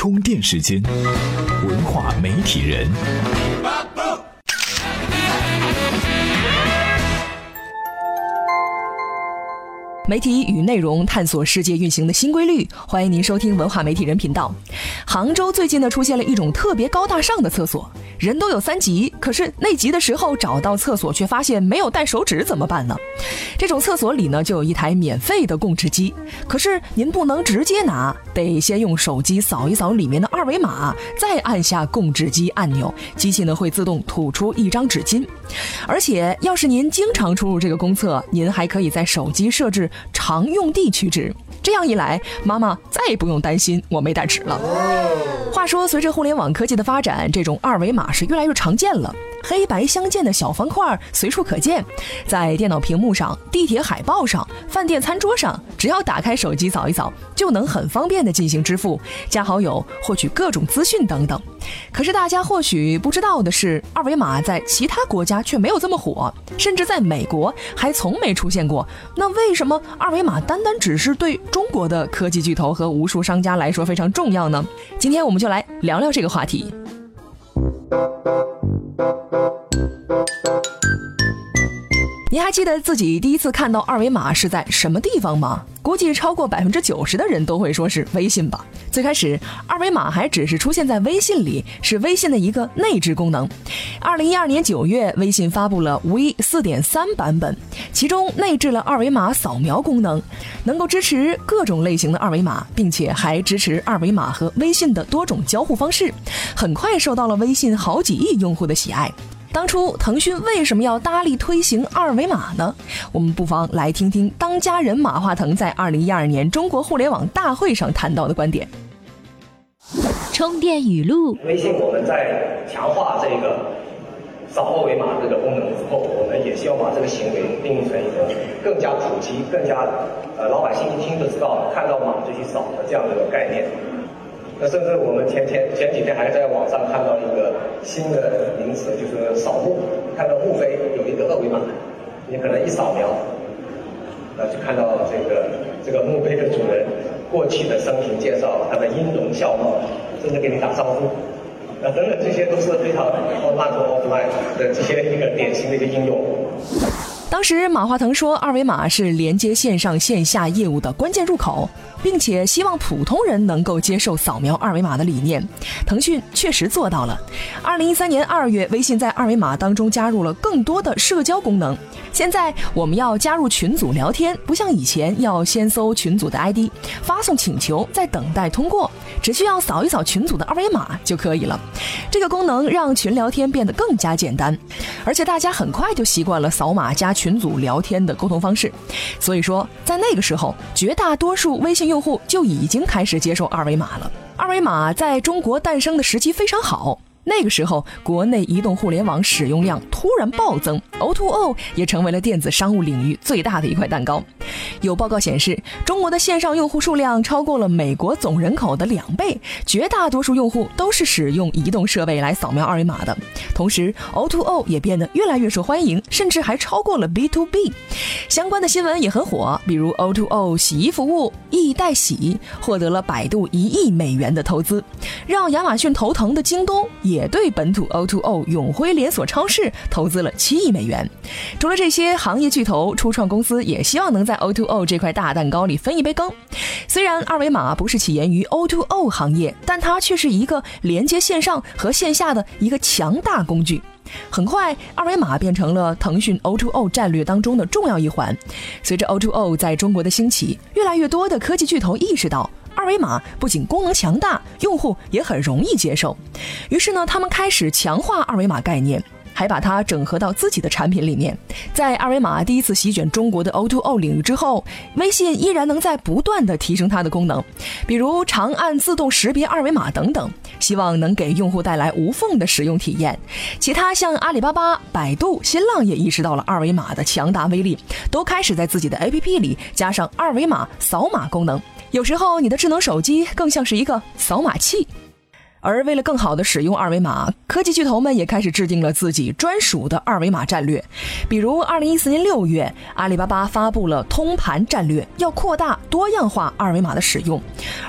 充电时间，文化媒体人。媒体与内容探索世界运行的新规律，欢迎您收听文化媒体人频道。杭州最近呢出现了一种特别高大上的厕所，人都有三急，可是内急的时候找到厕所却发现没有带手纸怎么办呢？这种厕所里呢就有一台免费的供纸机，可是您不能直接拿，得先用手机扫一扫里面的二维码，再按下供纸机按钮，机器呢会自动吐出一张纸巾。而且要是您经常出入这个公厕，您还可以在手机设置。常用地取纸，这样一来，妈妈再也不用担心我没带纸了。话说，随着互联网科技的发展，这种二维码是越来越常见了。黑白相间的小方块随处可见，在电脑屏幕上、地铁海报上、饭店餐桌上，只要打开手机扫一扫，就能很方便的进行支付、加好友、获取各种资讯等等。可是大家或许不知道的是，二维码在其他国家却没有这么火，甚至在美国还从没出现过。那为什么二维码单单只是对中国的科技巨头和无数商家来说非常重要呢？今天我们就来聊聊这个话题。还记得自己第一次看到二维码是在什么地方吗？估计超过百分之九十的人都会说是微信吧。最开始，二维码还只是出现在微信里，是微信的一个内置功能。二零一二年九月，微信发布了 V 四点三版本，其中内置了二维码扫描功能，能够支持各种类型的二维码，并且还支持二维码和微信的多种交互方式，很快受到了微信好几亿用户的喜爱。当初腾讯为什么要大力推行二维码呢？我们不妨来听听当家人马化腾在二零一二年中国互联网大会上谈到的观点。充电语录：微信我们在强化这个扫二维码这个功能之后，我们也希望把这个行为定义成一个更加普及、更加呃老百姓一听就知道看到码就去扫的这样的一个概念。那甚至我们前前前几天还在网上看到一个新的名词，就是扫墓，看到墓碑有一个二维码，你可能一扫描，那就看到这个这个墓碑的主人过去的生平介绍，他的音容笑貌，甚至给你打招呼，那等等这些都是非常 online offline 的这些一个典型的一个应用。当时马化腾说，二维码是连接线上线下业务的关键入口，并且希望普通人能够接受扫描二维码的理念。腾讯确实做到了。二零一三年二月，微信在二维码当中加入了更多的社交功能。现在我们要加入群组聊天，不像以前要先搜群组的 ID，发送请求，再等待通过，只需要扫一扫群组的二维码就可以了。这个功能让群聊天变得更加简单，而且大家很快就习惯了扫码加群组聊天的沟通方式。所以说，在那个时候，绝大多数微信用户就已经开始接受二维码了。二维码在中国诞生的时机非常好。那个时候，国内移动互联网使用量突然暴增，O2O 也成为了电子商务领域最大的一块蛋糕。有报告显示，中国的线上用户数量超过了美国总人口的两倍，绝大多数用户都是使用移动设备来扫描二维码的。同时，O2O 也变得越来越受欢迎，甚至还超过了 B2B。相关的新闻也很火，比如 O2O 洗衣服务易代洗获得了百度一亿美元的投资，让亚马逊头疼的京东。也对本土 O2O 永辉连锁超市投资了七亿美元。除了这些行业巨头，初创公司也希望能在 O2O 这块大蛋糕里分一杯羹。虽然二维码不是起源于 O2O 行业，但它却是一个连接线上和线下的一个强大工具。很快，二维码变成了腾讯 O2O 战略当中的重要一环。随着 O2O 在中国的兴起，越来越多的科技巨头意识到。二维码不仅功能强大，用户也很容易接受。于是呢，他们开始强化二维码概念，还把它整合到自己的产品里面。在二维码第一次席卷中国的 O2O 领域之后，微信依然能在不断的提升它的功能，比如长按自动识别二维码等等，希望能给用户带来无缝的使用体验。其他像阿里巴巴、百度、新浪也意识到了二维码的强大威力，都开始在自己的 APP 里加上二维码扫码功能。有时候，你的智能手机更像是一个扫码器。而为了更好的使用二维码，科技巨头们也开始制定了自己专属的二维码战略。比如，二零一四年六月，阿里巴巴发布了通盘战略，要扩大多样化二维码的使用。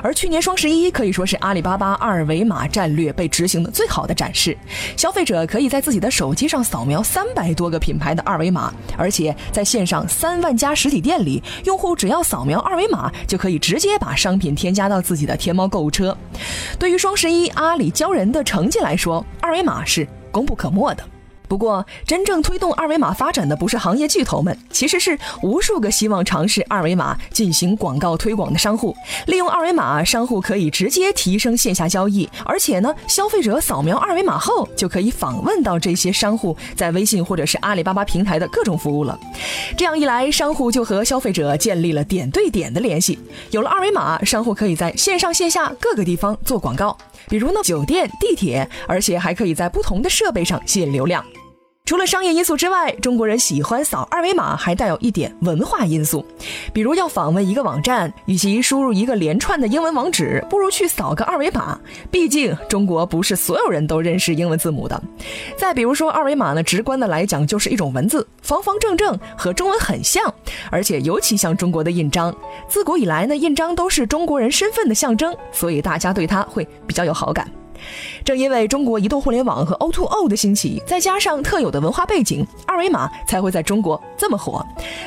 而去年双十一可以说是阿里巴巴二维码战略被执行的最好的展示。消费者可以在自己的手机上扫描三百多个品牌的二维码，而且在线上三万家实体店里，用户只要扫描二维码，就可以直接把商品添加到自己的天猫购物车。对于双十一，阿里教人的成绩来说，二维码是功不可没的。不过，真正推动二维码发展的不是行业巨头们，其实是无数个希望尝试二维码进行广告推广的商户。利用二维码，商户可以直接提升线下交易，而且呢，消费者扫描二维码后就可以访问到这些商户在微信或者是阿里巴巴平台的各种服务了。这样一来，商户就和消费者建立了点对点的联系。有了二维码，商户可以在线上线下各个地方做广告，比如呢酒店、地铁，而且还可以在不同的设备上吸引流量。除了商业因素之外，中国人喜欢扫二维码还带有一点文化因素。比如要访问一个网站，与其输入一个连串的英文网址，不如去扫个二维码。毕竟中国不是所有人都认识英文字母的。再比如说，二维码呢，直观的来讲就是一种文字，方方正正，和中文很像，而且尤其像中国的印章。自古以来呢，印章都是中国人身份的象征，所以大家对它会比较有好感。正因为中国移动互联网和 O2O 的兴起，再加上特有的文化背景，二维码才会在中国这么火。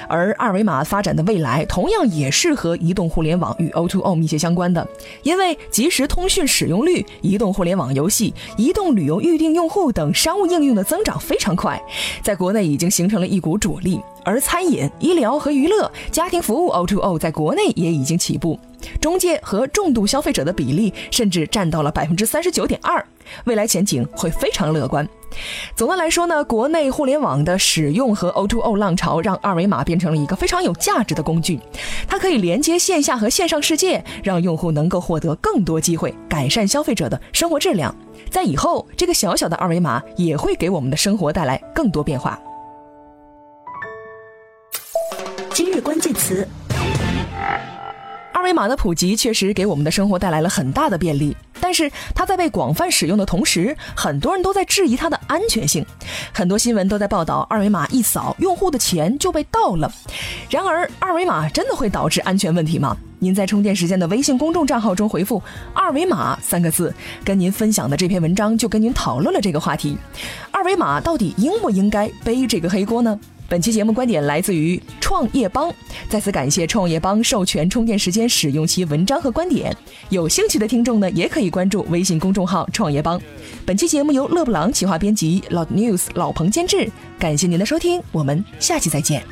而二维码发展的未来，同样也是和移动互联网与 O2O 密切相关的。因为即时通讯使用率、移动互联网游戏、移动旅游预订用户等商务应用的增长非常快，在国内已经形成了一股主力。而餐饮、医疗和娱乐、家庭服务 O2O 在国内也已经起步。中介和重度消费者的比例甚至占到了百分之三十九点二，未来前景会非常乐观。总的来说呢，国内互联网的使用和 O2O 浪潮让二维码变成了一个非常有价值的工具，它可以连接线下和线上世界，让用户能够获得更多机会，改善消费者的生活质量。在以后，这个小小的二维码也会给我们的生活带来更多变化。词。二维码的普及确实给我们的生活带来了很大的便利，但是它在被广泛使用的同时，很多人都在质疑它的安全性。很多新闻都在报道，二维码一扫，用户的钱就被盗了。然而，二维码真的会导致安全问题吗？您在充电时间的微信公众账号中回复“二维码”三个字，跟您分享的这篇文章就跟您讨论了这个话题：二维码到底应不应该背这个黑锅呢？本期节目观点来自于创业邦，再次感谢创业邦授权充电时间使用其文章和观点。有兴趣的听众呢，也可以关注微信公众号“创业邦”。本期节目由勒布朗企划编辑，老 news 老彭监制。感谢您的收听，我们下期再见。